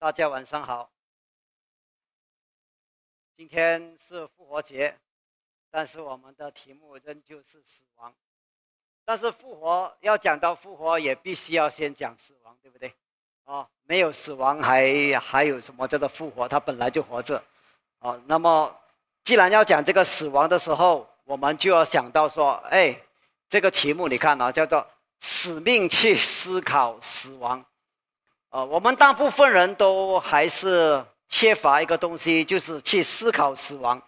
大家晚上好。今天是复活节，但是我们的题目仍旧是死亡。但是复活要讲到复活，也必须要先讲死亡，对不对？哦，没有死亡，还还有什么叫做复活？他本来就活着。哦，那么既然要讲这个死亡的时候，我们就要想到说，哎，这个题目你看啊，叫做使命去思考死亡。我们大部分人都还是缺乏一个东西，就是去思考死亡。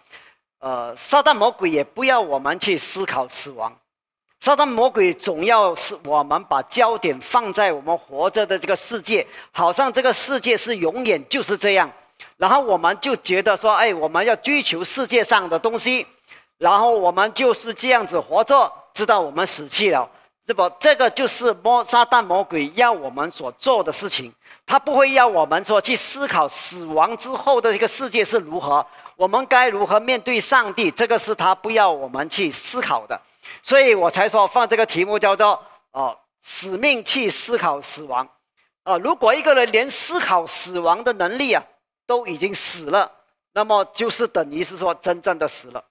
呃，撒旦魔鬼也不要我们去思考死亡，撒旦魔鬼总要是我们把焦点放在我们活着的这个世界，好像这个世界是永远就是这样，然后我们就觉得说，哎，我们要追求世界上的东西，然后我们就是这样子活着，直到我们死去了。这，个就是魔撒旦魔鬼要我们所做的事情。他不会要我们说去思考死亡之后的这个世界是如何，我们该如何面对上帝。这个是他不要我们去思考的，所以我才说放这个题目叫做“哦，使命去思考死亡”。啊，如果一个人连思考死亡的能力啊都已经死了，那么就是等于是说真正的死了。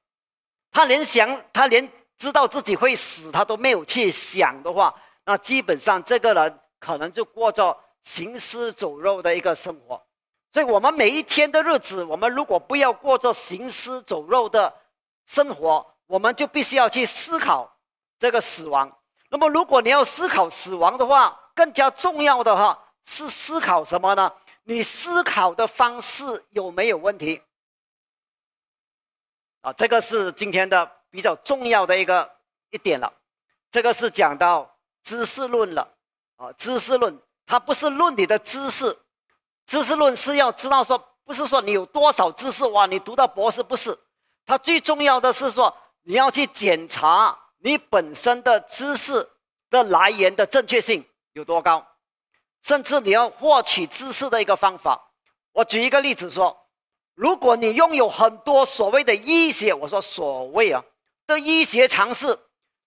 他连想，他连。知道自己会死，他都没有去想的话，那基本上这个人可能就过着行尸走肉的一个生活。所以，我们每一天的日子，我们如果不要过着行尸走肉的生活，我们就必须要去思考这个死亡。那么，如果你要思考死亡的话，更加重要的哈是思考什么呢？你思考的方式有没有问题？啊，这个是今天的。比较重要的一个一点了，这个是讲到知识论了啊。知识论它不是论你的知识，知识论是要知道说，不是说你有多少知识哇，你读到博士不是。它最重要的是说，你要去检查你本身的知识的来源的正确性有多高，甚至你要获取知识的一个方法。我举一个例子说，如果你拥有很多所谓的医学，我说所谓啊。的医学常识，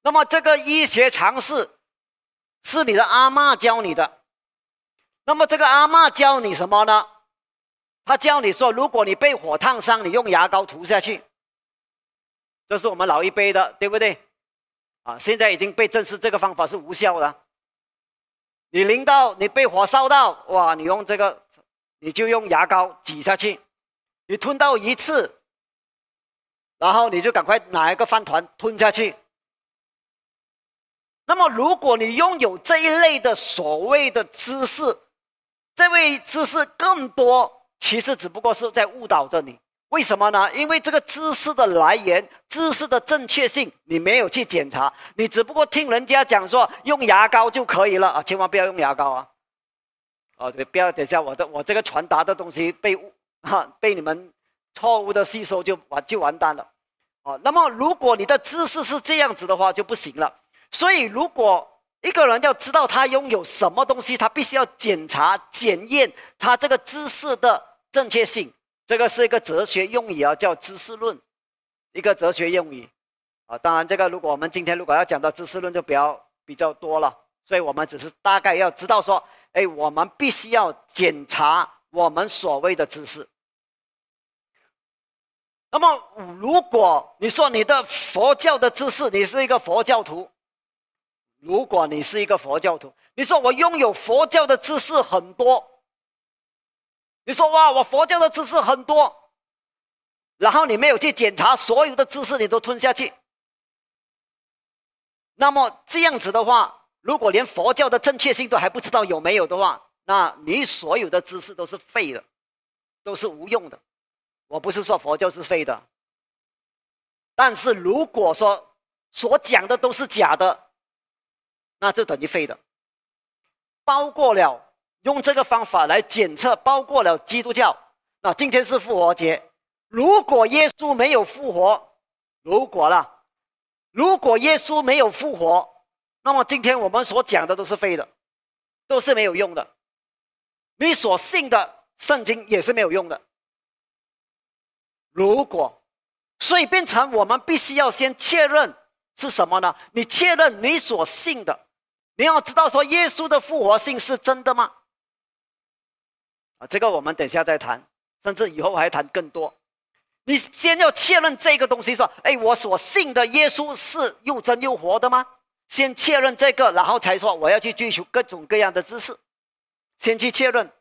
那么这个医学常识是你的阿妈教你的。那么这个阿妈教你什么呢？他教你说，如果你被火烫伤，你用牙膏涂下去。这是我们老一辈的，对不对？啊，现在已经被证实这个方法是无效的。你淋到，你被火烧到，哇，你用这个，你就用牙膏挤下去。你吞到一次。然后你就赶快拿一个饭团吞下去。那么，如果你拥有这一类的所谓的知识，这位知识更多，其实只不过是在误导着你。为什么呢？因为这个知识的来源、知识的正确性，你没有去检查，你只不过听人家讲说用牙膏就可以了啊！千万不要用牙膏啊！哦，对，不要等下我的我这个传达的东西被误哈被你们错误的吸收就完就完蛋了。哦，那么如果你的知识是这样子的话，就不行了。所以，如果一个人要知道他拥有什么东西，他必须要检查、检验他这个知识的正确性。这个是一个哲学用语啊，叫知识论，一个哲学用语。啊，当然，这个如果我们今天如果要讲到知识论，就比较比较多了。所以我们只是大概要知道说，哎，我们必须要检查我们所谓的知识。那么，如果你说你的佛教的知识，你是一个佛教徒。如果你是一个佛教徒，你说我拥有佛教的知识很多。你说哇，我佛教的知识很多，然后你没有去检查所有的知识，你都吞下去。那么这样子的话，如果连佛教的正确性都还不知道有没有的话，那你所有的知识都是废的，都是无用的。我不是说佛教是废的，但是如果说所讲的都是假的，那就等于废的。包括了用这个方法来检测，包括了基督教。那今天是复活节，如果耶稣没有复活，如果了，如果耶稣没有复活，那么今天我们所讲的都是废的，都是没有用的。你所信的圣经也是没有用的。如果，所以变成我们必须要先确认是什么呢？你确认你所信的，你要知道说耶稣的复活性是真的吗？啊，这个我们等下再谈，甚至以后还谈更多。你先要确认这个东西，说，哎，我所信的耶稣是又真又活的吗？先确认这个，然后才说我要去追求各种各样的知识。先去确认。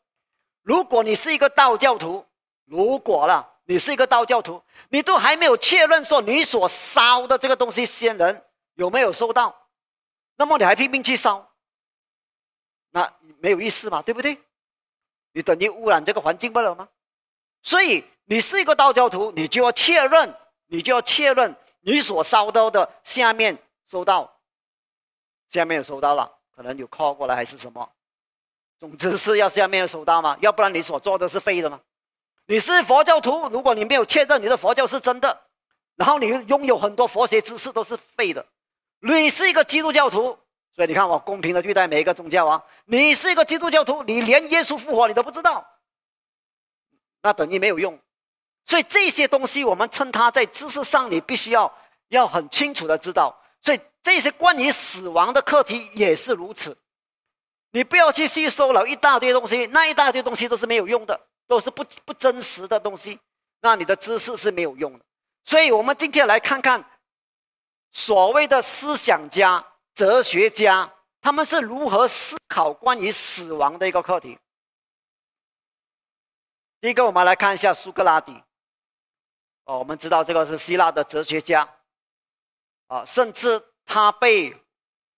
如果你是一个道教徒，如果了你是一个道教徒，你都还没有确认说你所烧的这个东西仙人有没有收到，那么你还拼命去烧，那没有意思嘛，对不对？你等于污染这个环境不了吗？所以。你是一个道教徒，你就要确认，你就要确认你所烧到的下面收到，下面有收到了，可能有靠过来还是什么，总之是要下面收到嘛，要不然你所做的是废的嘛。你是佛教徒，如果你没有确认你的佛教是真的，然后你拥有很多佛学知识都是废的。你是一个基督教徒，所以你看我公平的对待每一个宗教啊。你是一个基督教徒，你连耶稣复活你都不知道，那等于没有用。所以这些东西，我们称它在知识上，你必须要要很清楚的知道。所以这些关于死亡的课题也是如此，你不要去吸收了一大堆东西，那一大堆东西都是没有用的，都是不不真实的东西，那你的知识是没有用的。所以我们今天来看看所谓的思想家、哲学家，他们是如何思考关于死亡的一个课题。第一个，我们来看一下苏格拉底。哦，我们知道这个是希腊的哲学家，啊，甚至他被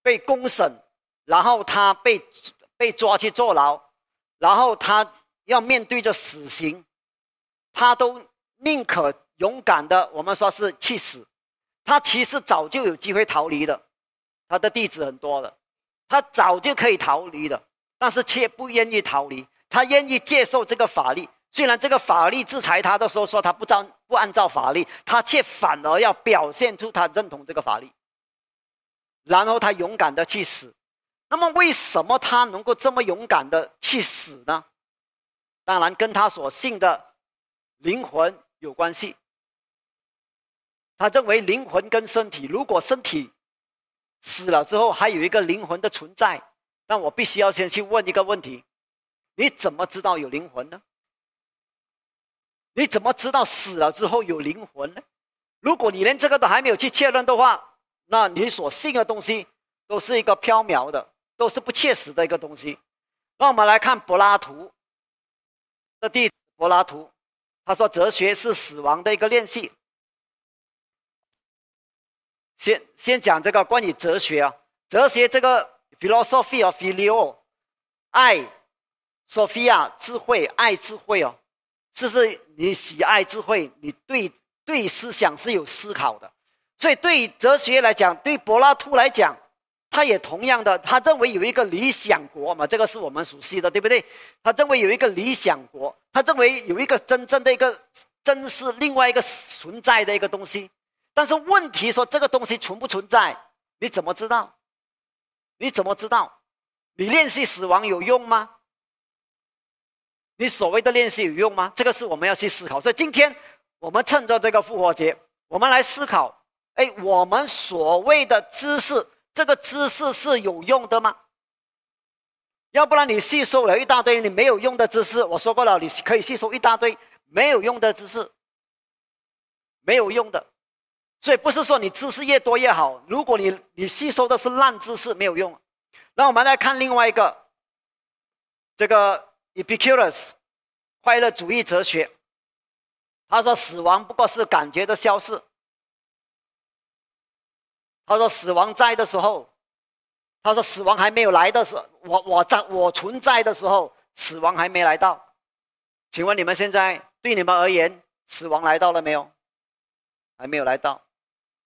被公审，然后他被被抓去坐牢，然后他要面对着死刑，他都宁可勇敢的，我们说是去死。他其实早就有机会逃离的，他的弟子很多的，他早就可以逃离的，但是却不愿意逃离，他愿意接受这个法律。虽然这个法律制裁他的时候说他不照不按照法律，他却反而要表现出他认同这个法律，然后他勇敢的去死。那么为什么他能够这么勇敢的去死呢？当然跟他所信的灵魂有关系。他认为灵魂跟身体，如果身体死了之后还有一个灵魂的存在，那我必须要先去问一个问题：你怎么知道有灵魂呢？你怎么知道死了之后有灵魂呢？如果你连这个都还没有去确认的话，那你所信的东西都是一个缥缈的，都是不切实的一个东西。那我们来看柏拉图的弟柏拉图，他说哲学是死亡的一个练习。先先讲这个关于哲学啊，哲学这个 philosophy of phileo，爱，Sophia 智慧，爱智慧哦。这是你喜爱智慧，你对对思想是有思考的，所以对哲学来讲，对柏拉图来讲，他也同样的，他认为有一个理想国嘛，这个是我们熟悉的，对不对？他认为有一个理想国，他认为有一个真正的一个真是另外一个存在的一个东西，但是问题说这个东西存不存在？你怎么知道？你怎么知道？你练习死亡有用吗？你所谓的练习有用吗？这个是我们要去思考。所以今天我们趁着这个复活节，我们来思考：哎，我们所谓的知识，这个知识是有用的吗？要不然你吸收了一大堆你没有用的知识。我说过了，你可以吸收一大堆没有用的知识，没有用的。所以不是说你知识越多越好。如果你你吸收的是烂知识，没有用。那我们来看另外一个，这个。Epicurus，快乐主义哲学。他说：“死亡不过是感觉的消逝。”他说：“死亡在的时候，他说死亡还没有来的时候，我我在我存在的时候，死亡还没来到。请问你们现在对你们而言，死亡来到了没有？还没有来到。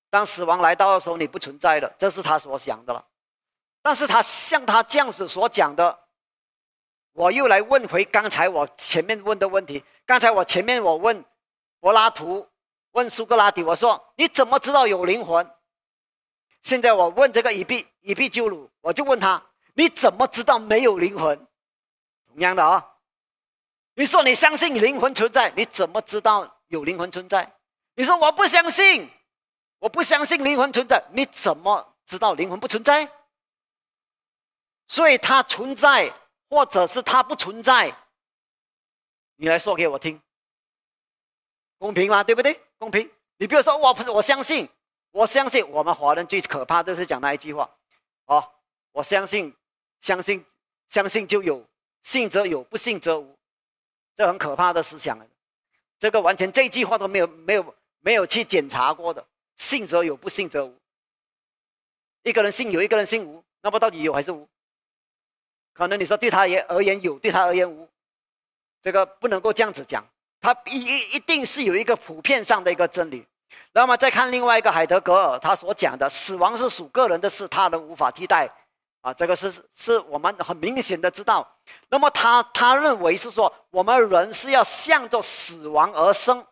当死亡来到的时候，你不存在的，这是他所想的了。但是他像他这样子所讲的。”我又来问回刚才我前面问的问题。刚才我前面我问柏拉图，问苏格拉底，我说你怎么知道有灵魂？现在我问这个以毕以毕鸠鲁，我就问他你怎么知道没有灵魂？同样的啊，你说你相信灵魂存在，你怎么知道有灵魂存在？你说我不相信，我不相信灵魂存在，你怎么知道灵魂不存在？所以它存在。或者是它不存在，你来说给我听，公平吗？对不对？公平。你比如说，我不是，我相信，我相信我们华人最可怕就是讲那一句话，哦，我相信，相信，相信就有，信则有，不信则无，这很可怕的思想。这个完全这一句话都没有，没有，没有去检查过的，信则有，不信则无。一个人信有，一个人信无，那么到底有还是无？可能你说对他也而言有，对他而言无，这个不能够这样子讲。他一一定是有一个普遍上的一个真理。那么再看另外一个海德格尔他所讲的，死亡是属个人的事，他人无法替代。啊，这个是是我们很明显的知道。那么他他认为是说，我们人是要向着死亡而生，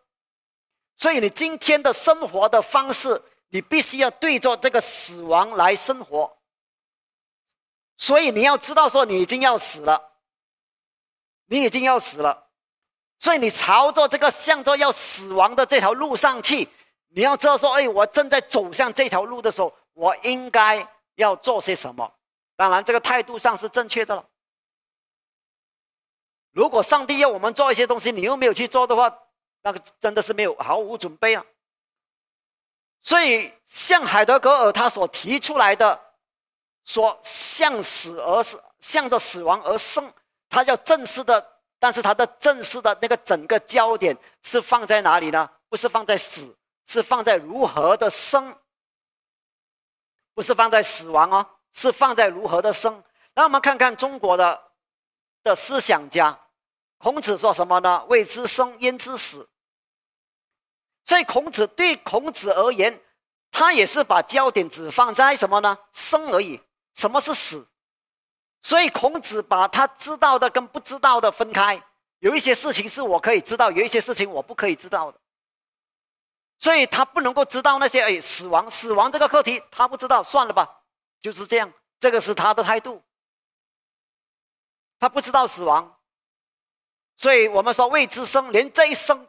所以你今天的生活的方式，你必须要对着这个死亡来生活。所以你要知道说，你已经要死了，你已经要死了。所以你朝着这个向着要死亡的这条路上去，你要知道说，哎，我正在走向这条路的时候，我应该要做些什么？当然，这个态度上是正确的了。如果上帝要我们做一些东西，你又没有去做的话，那个真的是没有毫无准备啊。所以，像海德格尔他所提出来的，说向死而死，向着死亡而生，他要正式的。但是他的正式的那个整个焦点是放在哪里呢？不是放在死，是放在如何的生，不是放在死亡哦，是放在如何的生。那我们看看中国的的思想家，孔子说什么呢？谓之生，焉知死？所以孔子对孔子而言，他也是把焦点只放在什么呢？生而已。什么是死？所以孔子把他知道的跟不知道的分开，有一些事情是我可以知道，有一些事情我不可以知道的。所以他不能够知道那些哎死亡死亡这个课题，他不知道，算了吧，就是这样。这个是他的态度，他不知道死亡。所以我们说未知生，连这一生，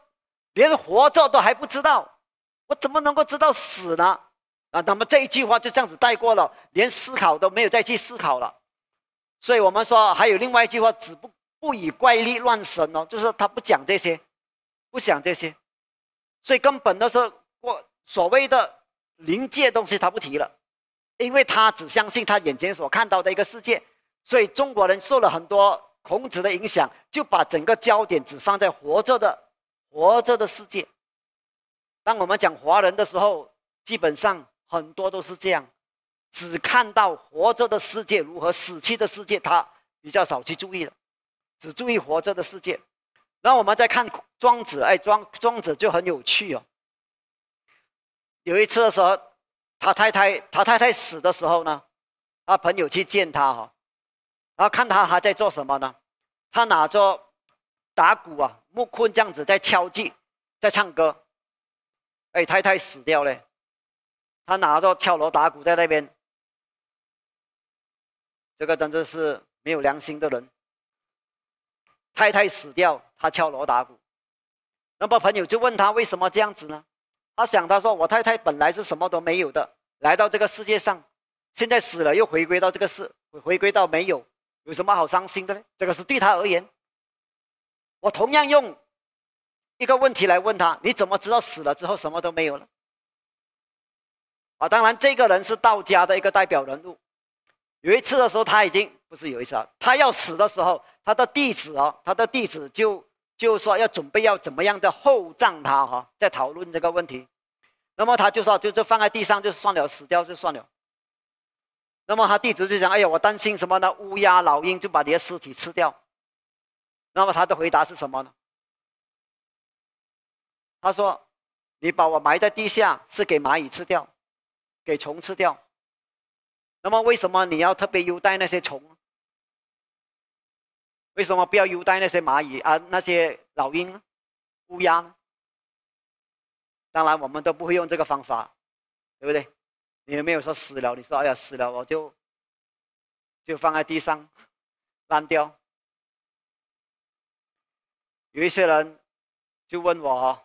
连活着都还不知道，我怎么能够知道死呢？啊，那么这一句话就这样子带过了，连思考都没有再去思考了。所以我们说还有另外一句话，只不不以怪力乱神哦，就是他不讲这些，不想这些，所以根本的是我所谓的临界东西他不提了，因为他只相信他眼前所看到的一个世界。所以中国人受了很多孔子的影响，就把整个焦点只放在活着的活着的世界。当我们讲华人的时候，基本上很多都是这样。只看到活着的世界如何，死去的世界他比较少去注意了，只注意活着的世界。然后我们再看庄子，哎，庄庄子就很有趣哦。有一次的时候，他太太他太太死的时候呢，他朋友去见他哈，然后看他还在做什么呢？他拿着打鼓啊，木棍这样子在敲击，在唱歌。哎，太太死掉了，他拿着敲锣打鼓在那边。这个真的是没有良心的人。太太死掉，他敲锣打鼓。那么朋友就问他为什么这样子呢？他想他说我太太本来是什么都没有的，来到这个世界上，现在死了又回归到这个世，回归到没有，有什么好伤心的呢？这个是对他而言。我同样用一个问题来问他：你怎么知道死了之后什么都没有了？啊，当然这个人是道家的一个代表人物。有一次的时候，他已经不是有一次啊，他要死的时候，他的弟子哦，他的弟子就就说要准备要怎么样的厚葬他哈，在讨论这个问题。那么他就说，就就放在地上就算了，死掉就算了。那么他弟子就讲，哎呀，我担心什么呢？乌鸦、老鹰就把你的尸体吃掉。那么他的回答是什么呢？他说：“你把我埋在地下，是给蚂蚁吃掉，给虫吃掉。”那么为什么你要特别优待那些虫？为什么不要优待那些蚂蚁啊、那些老鹰、乌鸦？当然，我们都不会用这个方法，对不对？你有没有说死了？你说哎呀死了，我就就放在地上烂掉。有一些人就问我，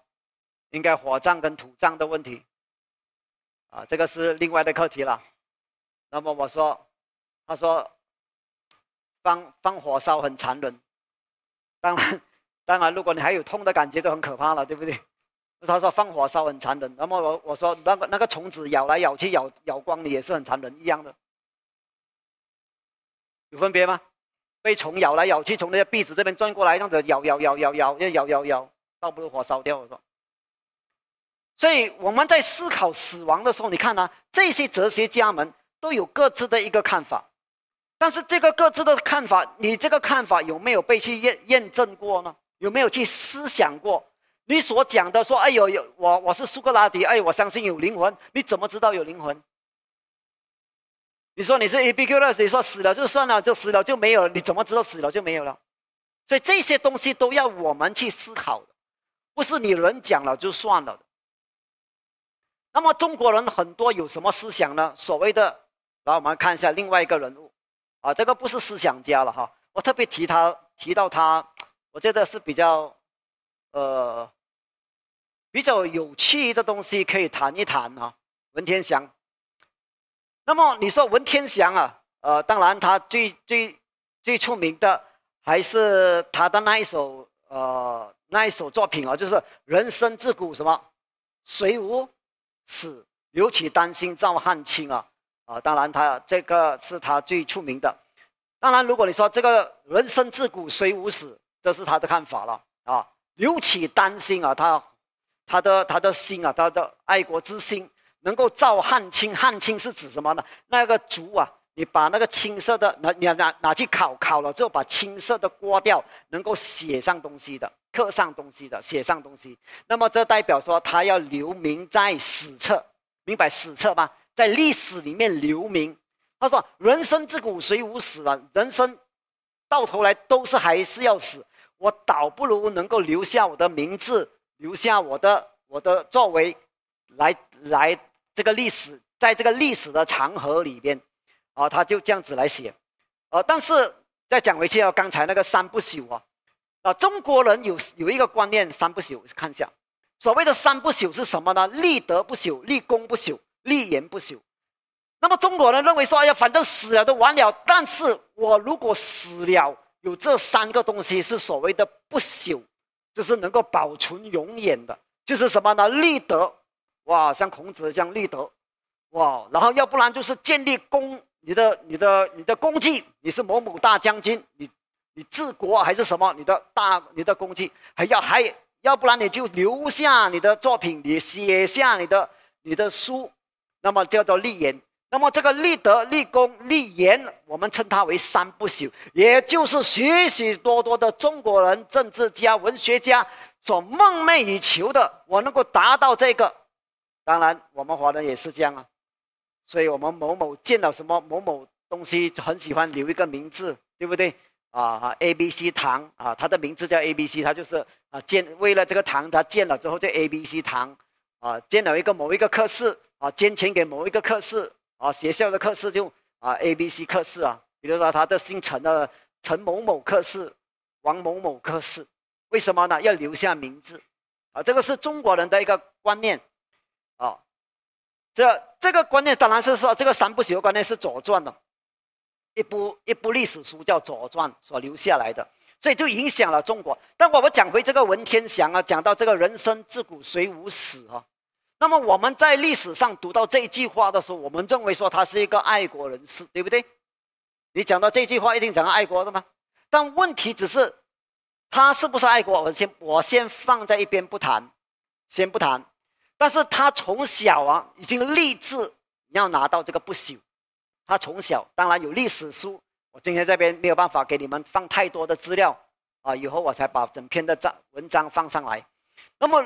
应该火葬跟土葬的问题啊，这个是另外的课题了。那么我说，他说，放放火烧很残忍，当然，当然，如果你还有痛的感觉，就很可怕了，对不对？他说放火烧很残忍，那么我我说那个那个虫子咬来咬去咬咬光你也是很残忍一样的，有分别吗？被虫咬来咬去，从那个壁纸这边钻过来，这样子咬咬咬咬咬，要咬咬咬，倒不如火烧掉。我说，所以我们在思考死亡的时候，你看呢，这些哲学家们都有各自的一个看法，但是这个各自的看法，你这个看法有没有被去验验证过呢？有没有去思想过？你所讲的说，哎呦有我我是苏格拉底，哎，我相信有灵魂，你怎么知道有灵魂？你说你是 A B Q 的，你说死了就算了，就死了就没有了，你怎么知道死了就没有了？所以这些东西都要我们去思考的，不是你人讲了就算了的。那么中国人很多有什么思想呢？所谓的，来我们看一下另外一个人物，啊，这个不是思想家了哈，我特别提他提到他，我觉得是比较，呃，比较有趣的东西可以谈一谈啊，文天祥。那么你说文天祥啊，呃，当然他最最最出名的还是他的那一首呃那一首作品啊，就是“人生自古什么谁无死，留取丹心照汗青”啊啊，当然他这个是他最出名的。当然，如果你说这个“人生自古谁无死”，这是他的看法了啊，“尤其担心”啊，他他的他的心啊，他的爱国之心。能够照汗青，汗青是指什么呢？那个竹啊，你把那个青色的拿拿拿拿去烤，烤了之后把青色的刮掉，能够写上东西的，刻上东西的，写上东西。那么这代表说他要留名在史册，明白史册吗？在历史里面留名。他说：“人生自古谁无死啊？人生到头来都是还是要死。我倒不如能够留下我的名字，留下我的我的作为，来 来。”这个历史，在这个历史的长河里边，啊，他就这样子来写，啊，但是再讲回去啊，刚才那个三不朽啊，啊，中国人有有一个观念，三不朽，看一下，所谓的三不朽是什么呢？立德不朽，立功不朽，立言不朽。那么中国人认为说，哎呀，反正死了都完了，但是我如果死了，有这三个东西是所谓的不朽，就是能够保存永远的，就是什么呢？立德。哇，像孔子这样立德，哇，然后要不然就是建立功，你的、你的、你的功绩，你是某某大将军，你、你治国还是什么？你的大、你的功绩还要还要不然你就留下你的作品，你写下你的、你的书，那么叫做立言。那么这个立德、立功、立言，我们称它为三不朽，也就是许许多多的中国人政治家、文学家所梦寐以求的，我能够达到这个。当然，我们华人也是这样啊，所以我们某某见到什么某某东西，很喜欢留一个名字，对不对？啊，A B C 堂啊，他的名字叫 A B C，他就是啊建为了这个堂，他建了之后就 A B C 堂啊，建了一个某一个科室啊，捐钱给某一个课室啊，学校的课室就啊 A B C 课室啊，比如说他的姓陈的陈某某课室，王某某课室，为什么呢？要留下名字啊，这个是中国人的一个观念。啊，这这个观念当然是说，这个三不朽观念是《左传》的一部一部历史书，叫《左传》所留下来的，所以就影响了中国。但我们讲回这个文天祥啊，讲到这个人生自古谁无死啊，那么我们在历史上读到这句话的时候，我们认为说他是一个爱国人士，对不对？你讲到这句话，一定讲爱国的吗？但问题只是他是不是爱国？我先我先放在一边不谈，先不谈。但是他从小啊，已经立志要拿到这个不朽。他从小当然有历史书，我今天这边没有办法给你们放太多的资料啊，以后我才把整篇的章文章放上来。那么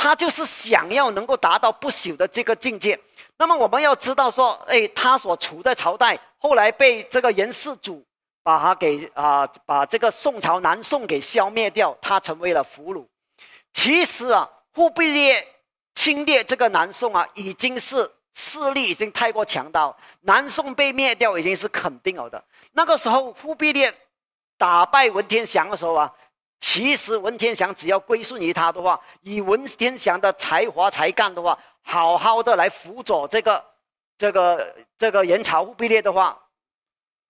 他就是想要能够达到不朽的这个境界。那么我们要知道说，哎，他所处的朝代后来被这个元世祖把他给啊，把这个宋朝南宋给消灭掉，他成为了俘虏。其实啊。忽必烈侵略这个南宋啊，已经是势力已经太过强大，南宋被灭掉已经是肯定了的。那个时候，忽必烈打败文天祥的时候啊，其实文天祥只要归顺于他的话，以文天祥的才华才干的话，好好的来辅佐这个这个这个元朝忽必烈的话，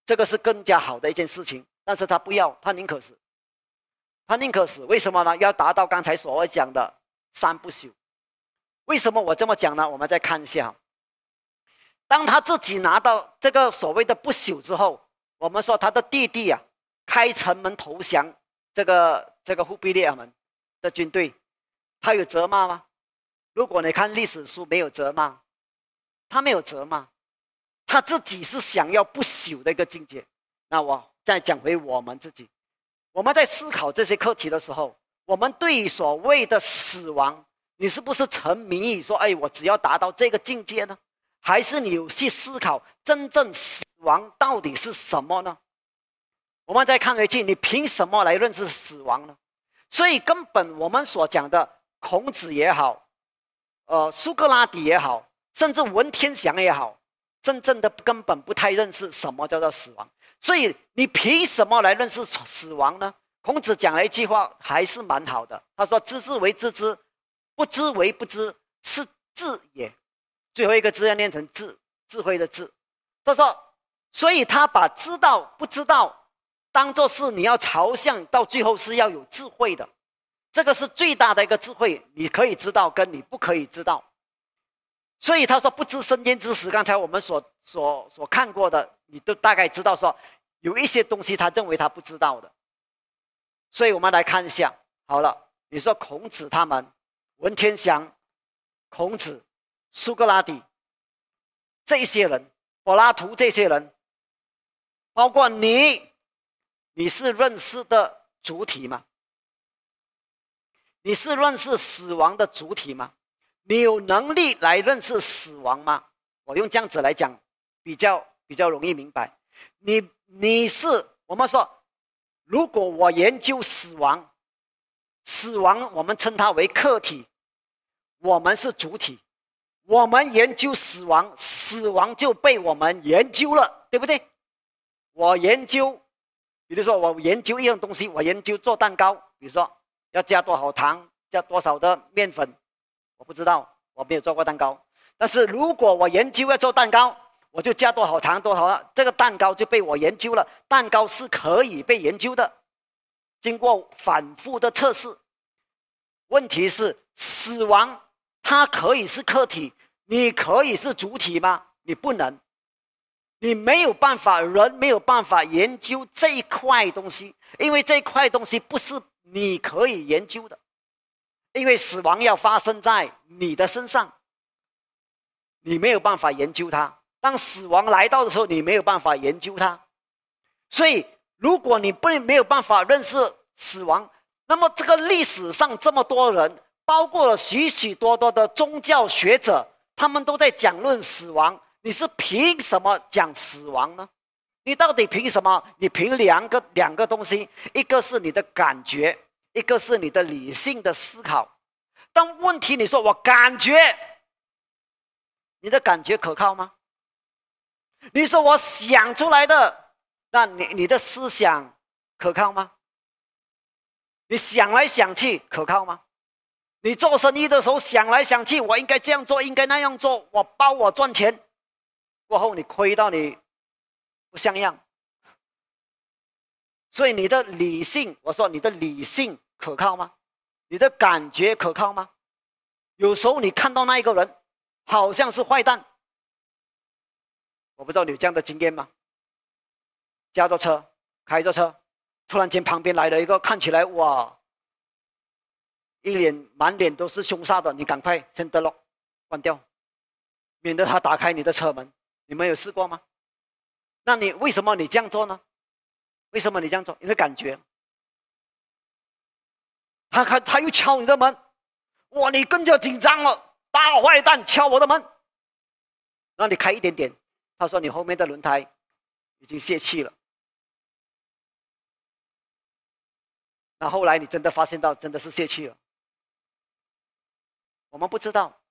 这个是更加好的一件事情。但是他不要，他宁可死。他宁可死，为什么呢？要达到刚才所讲的三不朽。为什么我这么讲呢？我们再看一下，当他自己拿到这个所谓的不朽之后，我们说他的弟弟啊，开城门投降这个这个忽必烈们的军队，他有责骂吗？如果你看历史书，没有责骂，他没有责骂，他自己是想要不朽的一个境界。那我再讲回我们自己，我们在思考这些课题的时候，我们对于所谓的死亡，你是不是沉迷于说，哎，我只要达到这个境界呢？还是你有去思考真正死亡到底是什么呢？我们再看回去，你凭什么来认识死亡呢？所以根本我们所讲的孔子也好，呃，苏格拉底也好，甚至文天祥也好，真正的根本不太认识什么叫做死亡。所以你凭什么来认识死亡呢？孔子讲了一句话，还是蛮好的。他说：“知之为知之，不知为不知，是智也。”最后一个字要念成“智”，智慧的“智”。他说：“所以他把知道不知道当做是你要朝向，到最后是要有智慧的。这个是最大的一个智慧，你可以知道，跟你不可以知道。所以他说：‘不知生焉知死’。刚才我们所所所看过的。”你都大概知道说，有一些东西他认为他不知道的，所以我们来看一下。好了，你说孔子他们，文天祥、孔子、苏格拉底这些人，柏拉图这些人，包括你，你是认识的主体吗？你是认识死亡的主体吗？你有能力来认识死亡吗？我用这样子来讲，比较。比较容易明白，你你是我们说，如果我研究死亡，死亡我们称它为客体，我们是主体，我们研究死亡，死亡就被我们研究了，对不对？我研究，比如说我研究一样东西，我研究做蛋糕，比如说要加多少糖，加多少的面粉，我不知道，我没有做过蛋糕，但是如果我研究要做蛋糕。我就加多少糖多少，这个蛋糕就被我研究了。蛋糕是可以被研究的，经过反复的测试。问题是死亡，它可以是客体，你可以是主体吗？你不能，你没有办法，人没有办法研究这一块东西，因为这一块东西不是你可以研究的，因为死亡要发生在你的身上，你没有办法研究它。当死亡来到的时候，你没有办法研究它，所以如果你不没有办法认识死亡，那么这个历史上这么多人，包括了许许多多的宗教学者，他们都在讲论死亡。你是凭什么讲死亡呢？你到底凭什么？你凭两个两个东西，一个是你的感觉，一个是你的理性的思考。但问题你说我感觉，你的感觉可靠吗？你说我想出来的，那你你的思想可靠吗？你想来想去可靠吗？你做生意的时候想来想去，我应该这样做，应该那样做，我包我赚钱，过后你亏到你不像样。所以你的理性，我说你的理性可靠吗？你的感觉可靠吗？有时候你看到那一个人好像是坏蛋。我不知道你有这样的经验吗？驾着车，开着车，突然间旁边来了一个看起来哇，一脸满脸都是凶煞的，你赶快先得了，关掉，免得他打开你的车门。你们有试过吗？那你为什么你这样做呢？为什么你这样做？因为感觉。他他他又敲你的门，哇，你更加紧张了，大坏蛋敲我的门，让你开一点点。他说：“你后面的轮胎已经泄气了。”那后来你真的发现到真的是泄气了。我们不知道，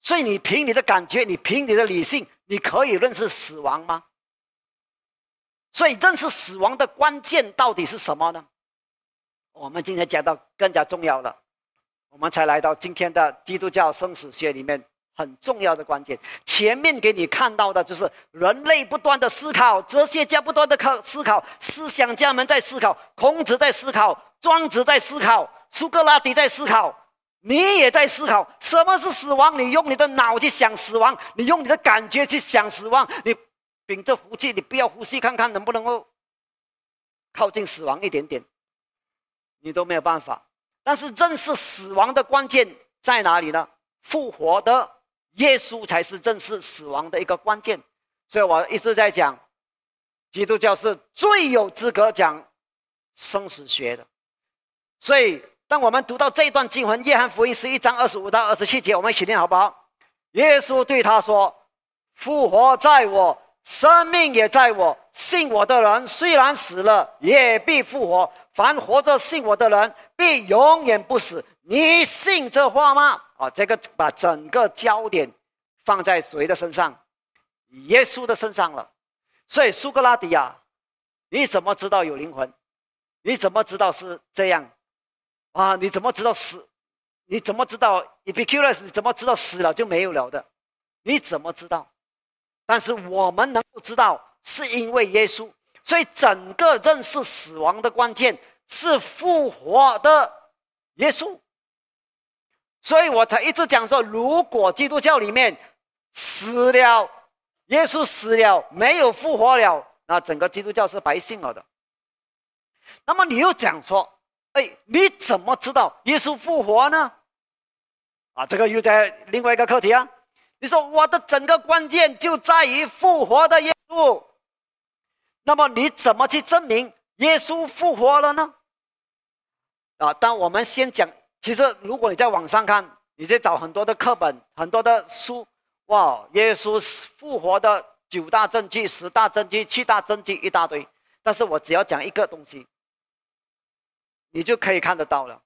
所以你凭你的感觉，你凭你的理性，你可以认识死亡吗？所以认识死亡的关键到底是什么呢？我们今天讲到更加重要了，我们才来到今天的基督教生死学里面。很重要的关键，前面给你看到的就是人类不断的思考，哲学家不断的考思考，思想家们在思考，孔子在思考，庄子在思考，苏格拉底在思考，你也在思考什么是死亡。你用你的脑去想死亡，你用你的感觉去想死亡。你屏着呼气，你不要呼吸，看看能不能够靠近死亡一点点，你都没有办法。但是认识死亡的关键在哪里呢？复活的耶稣才是正视死亡的一个关键。所以我一直在讲，基督教是最有资格讲生死学的。所以，当我们读到这段经文《约翰福音》十一章二十五到二十七节，我们一起念好不好？耶稣对他说：“复活在我，生命也在我。信我的人，虽然死了，也必复活；凡活着信我的人，必永远不死。你信这话吗？”啊，这个把整个焦点放在谁的身上？耶稣的身上了。所以，苏格拉底啊，你怎么知道有灵魂？你怎么知道是这样？啊，你怎么知道死？你怎么知道 Epicurus？你怎么知道死了就没有了的？你怎么知道？但是我们能够知道，是因为耶稣。所以，整个认识死亡的关键是复活的耶稣。所以我才一直讲说，如果基督教里面死了，耶稣死了，没有复活了，那整个基督教是白信了的。那么你又讲说，哎，你怎么知道耶稣复活呢？啊，这个又在另外一个课题啊。你说我的整个关键就在于复活的耶稣，那么你怎么去证明耶稣复活了呢？啊，但我们先讲。其实，如果你在网上看，你在找很多的课本、很多的书，哇，耶稣复活的九大证据、十大证据、七大证据一大堆。但是我只要讲一个东西，你就可以看得到了。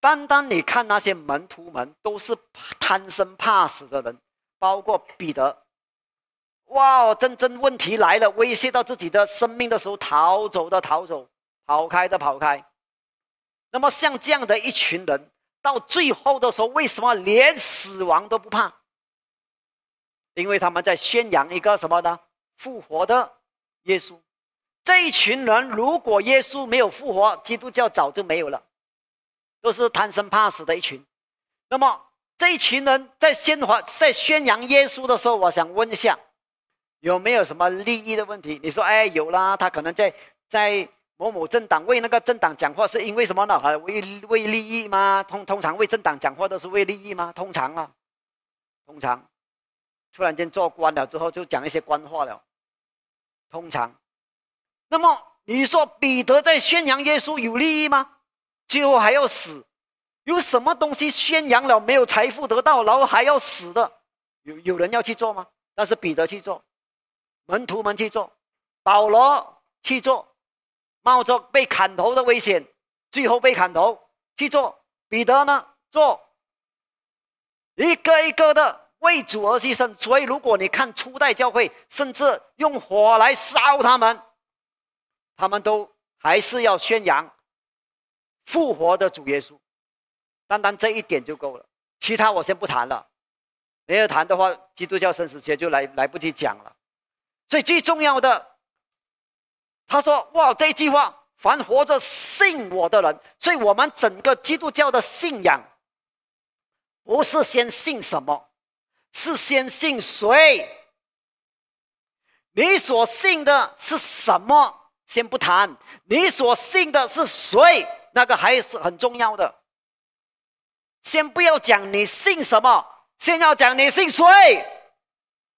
单单你看那些门徒们，都是贪生怕死的人，包括彼得。哇，真正问题来了，威胁到自己的生命的时候，逃走的逃走，跑开的跑开。那么像这样的一群人，到最后的时候，为什么连死亡都不怕？因为他们在宣扬一个什么呢？复活的耶稣。这一群人，如果耶稣没有复活，基督教早就没有了，都是贪生怕死的一群。那么这一群人在宣传、在宣扬耶稣的时候，我想问一下，有没有什么利益的问题？你说，哎，有啦，他可能在在。某某政党为那个政党讲话，是因为什么呢？啊，为为利益吗？通通常为政党讲话都是为利益吗？通常啊，通常，突然间做官了之后就讲一些官话了。通常，那么你说彼得在宣扬耶稣有利益吗？最后还要死，有什么东西宣扬了没有财富得到，然后还要死的？有有人要去做吗？但是彼得去做，门徒们去做，保罗去做。冒着被砍头的危险，最后被砍头去做。彼得呢，做一个一个的为主而牺牲。所以，如果你看初代教会，甚至用火来烧他们，他们都还是要宣扬复活的主耶稣。单单这一点就够了，其他我先不谈了。没有谈的话，基督教生死学就来来不及讲了。所以最重要的。他说：“哇，这句话，凡活着信我的人，所以我们整个基督教的信仰，不是先信什么，是先信谁。你所信的是什么？先不谈，你所信的是谁，那个还是很重要的。先不要讲你信什么，先要讲你信谁。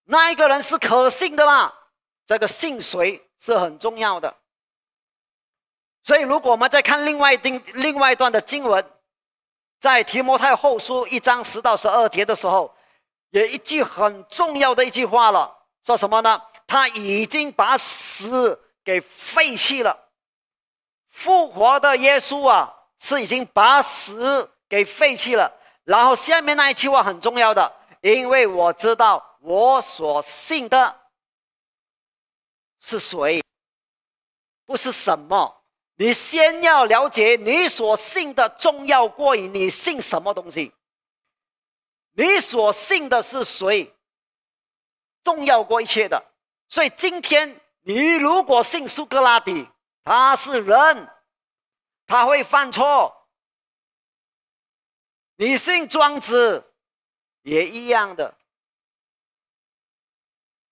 那一个人是可信的吗？这个信谁？”是很重要的，所以如果我们再看另外一另外一段的经文，在提摩太后书一章十到十二节的时候，有一句很重要的一句话了，说什么呢？他已经把死给废弃了，复活的耶稣啊，是已经把死给废弃了。然后下面那一句话很重要的，因为我知道我所信的。是谁？不是什么？你先要了解你所信的重要过于你信什么东西。你所信的是谁？重要过一切的。所以今天你如果信苏格拉底，他是人，他会犯错。你信庄子也一样的，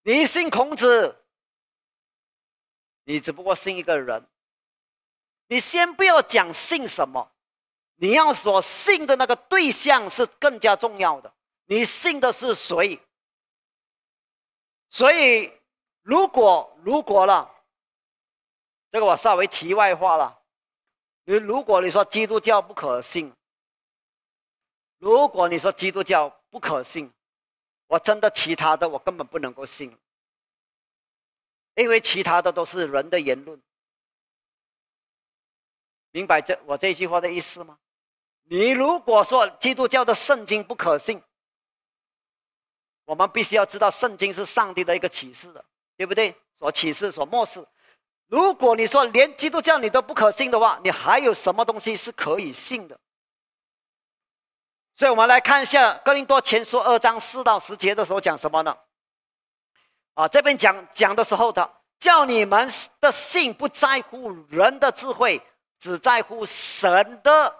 你信孔子，你只不过信一个人。你先不要讲信什么，你要所信的那个对象是更加重要的。你信的是谁？所以，如果如果了，这个我稍微题外话了。你如果你说基督教不可信，如果你说基督教不可信，我真的其他的我根本不能够信，因为其他的都是人的言论。明白这我这句话的意思吗？你如果说基督教的圣经不可信，我们必须要知道圣经是上帝的一个启示的，对不对？所启示、所漠视。如果你说连基督教你都不可信的话，你还有什么东西是可以信的？所以我们来看一下《哥林多前书》二章四到十节的时候讲什么呢？啊，这边讲讲的时候的，叫你们的信不在乎人的智慧。只在乎神的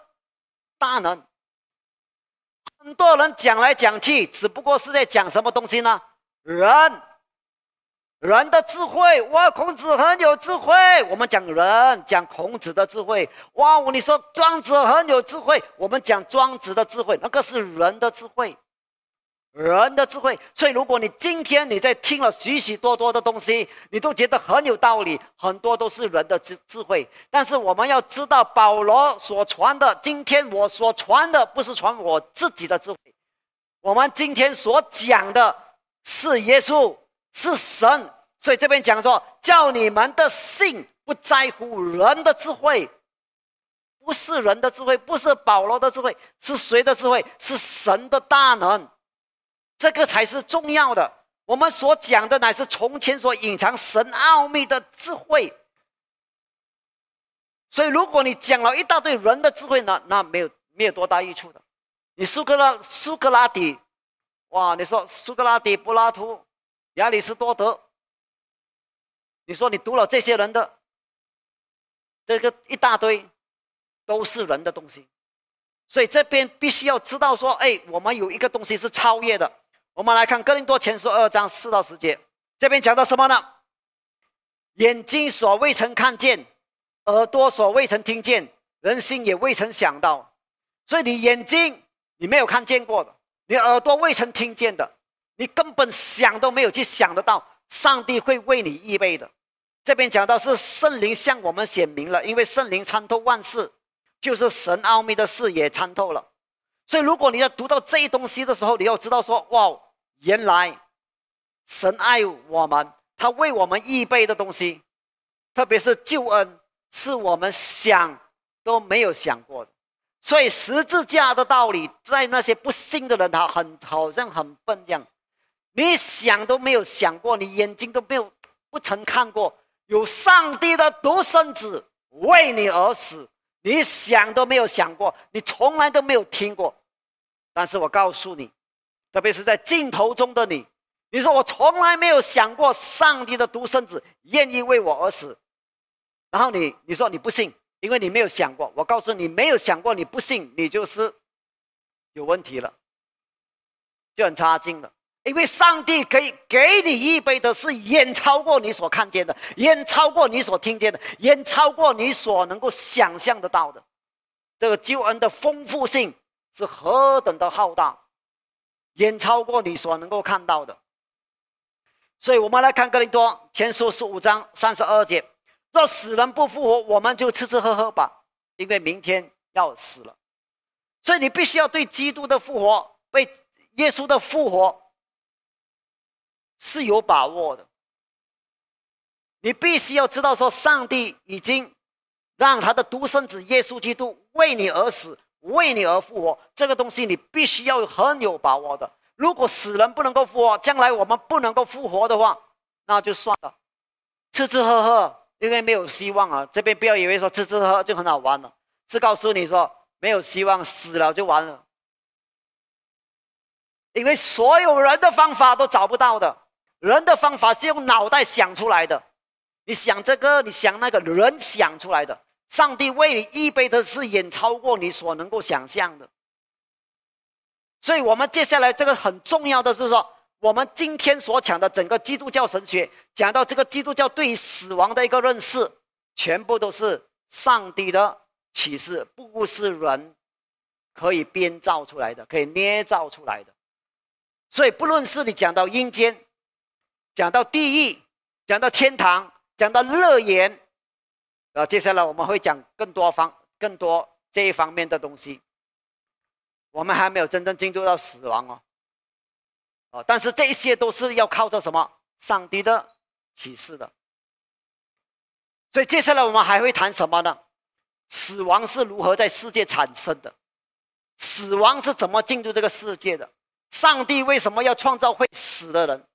大能。很多人讲来讲去，只不过是在讲什么东西呢？人，人的智慧。哇，孔子很有智慧。我们讲人，讲孔子的智慧。哇，你说庄子很有智慧，我们讲庄子的智慧，那个是人的智慧。人的智慧，所以如果你今天你在听了许许多多的东西，你都觉得很有道理，很多都是人的智智慧。但是我们要知道，保罗所传的，今天我所传的不是传我自己的智慧，我们今天所讲的是耶稣，是神。所以这边讲说，叫你们的信不在乎人的智慧，不是人的智慧，不是保罗的智慧，是谁的智慧？是神的大能。这个才是重要的。我们所讲的乃是从前所隐藏神奥秘的智慧。所以，如果你讲了一大堆人的智慧呢，那没有没有多大益处的。你苏格拉苏格拉底，哇！你说苏格拉底、柏拉图、亚里士多德，你说你读了这些人的这个一大堆，都是人的东西。所以这边必须要知道说，哎，我们有一个东西是超越的。我们来看《哥林多前书》二章四到十节，这边讲到什么呢？眼睛所未曾看见，耳朵所未曾听见，人心也未曾想到。所以你眼睛你没有看见过的，你耳朵未曾听见的，你根本想都没有去想得到，上帝会为你预备的。这边讲到是圣灵向我们显明了，因为圣灵参透万事，就是神奥秘的事也参透了。所以，如果你要读到这一东西的时候，你要知道说：哇，原来神爱我们，他为我们预备的东西，特别是救恩，是我们想都没有想过的。所以，十字架的道理，在那些不信的人，他很好像很笨一样，你想都没有想过，你眼睛都没有不曾看过，有上帝的独生子为你而死，你想都没有想过，你从来都没有听过。但是我告诉你，特别是在镜头中的你，你说我从来没有想过上帝的独生子愿意为我而死，然后你你说你不信，因为你没有想过。我告诉你，没有想过，你不信，你就是有问题了，就很差劲了。因为上帝可以给你预备的是远超过你所看见的，远超过你所听见的，远超过你所能够想象得到的，这个救恩的丰富性。是何等的浩大，远超过你所能够看到的。所以，我们来看《哥林多前书》十五章三十二节：若死人不复活，我们就吃吃喝喝吧，因为明天要死了。所以，你必须要对基督的复活、被耶稣的复活是有把握的。你必须要知道，说上帝已经让他的独生子耶稣基督为你而死。为你而复活，这个东西你必须要很有把握的。如果死人不能够复活，将来我们不能够复活的话，那就算了，吃吃喝喝，因为没有希望啊。这边不要以为说吃吃喝喝就很好玩了，是告诉你说没有希望，死了就完了。因为所有人的方法都找不到的，人的方法是用脑袋想出来的，你想这个，你想那个，人想出来的。上帝为你预备的是远超过你所能够想象的。所以，我们接下来这个很重要的是说，我们今天所讲的整个基督教神学，讲到这个基督教对于死亡的一个认识，全部都是上帝的启示，不是人可以编造出来的，可以捏造出来的。所以，不论是你讲到阴间，讲到地狱，讲到天堂，讲到乐园，啊，接下来我们会讲更多方、更多这一方面的东西。我们还没有真正进入到死亡哦，哦，但是这一些都是要靠着什么？上帝的启示的。所以接下来我们还会谈什么呢？死亡是如何在世界产生的？死亡是怎么进入这个世界的？上帝为什么要创造会死的人？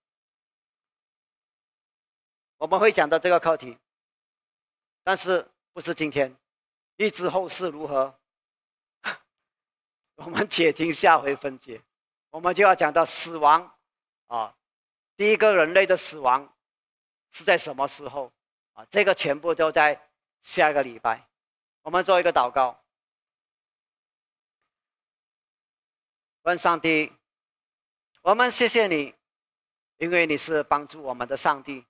我们会讲到这个课题，但是不是今天？预知后事如何？我们且听下回分解，我们就要讲到死亡啊，第一个人类的死亡是在什么时候啊？这个全部都在下个礼拜。我们做一个祷告，问上帝：我们谢谢你，因为你是帮助我们的上帝。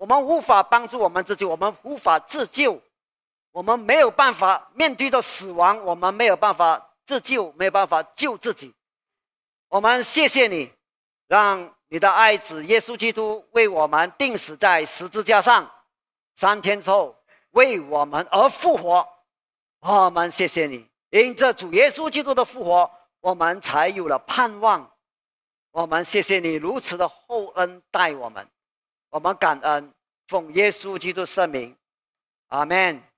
我们无法帮助我们自己，我们无法自救，我们没有办法面对着死亡，我们没有办法。自救没有办法救自己，我们谢谢你，让你的爱子耶稣基督为我们钉死在十字架上，三天之后为我们而复活。我们谢谢你，因着主耶稣基督的复活，我们才有了盼望。我们谢谢你如此的厚恩待我们，我们感恩，奉耶稣基督圣名，阿门。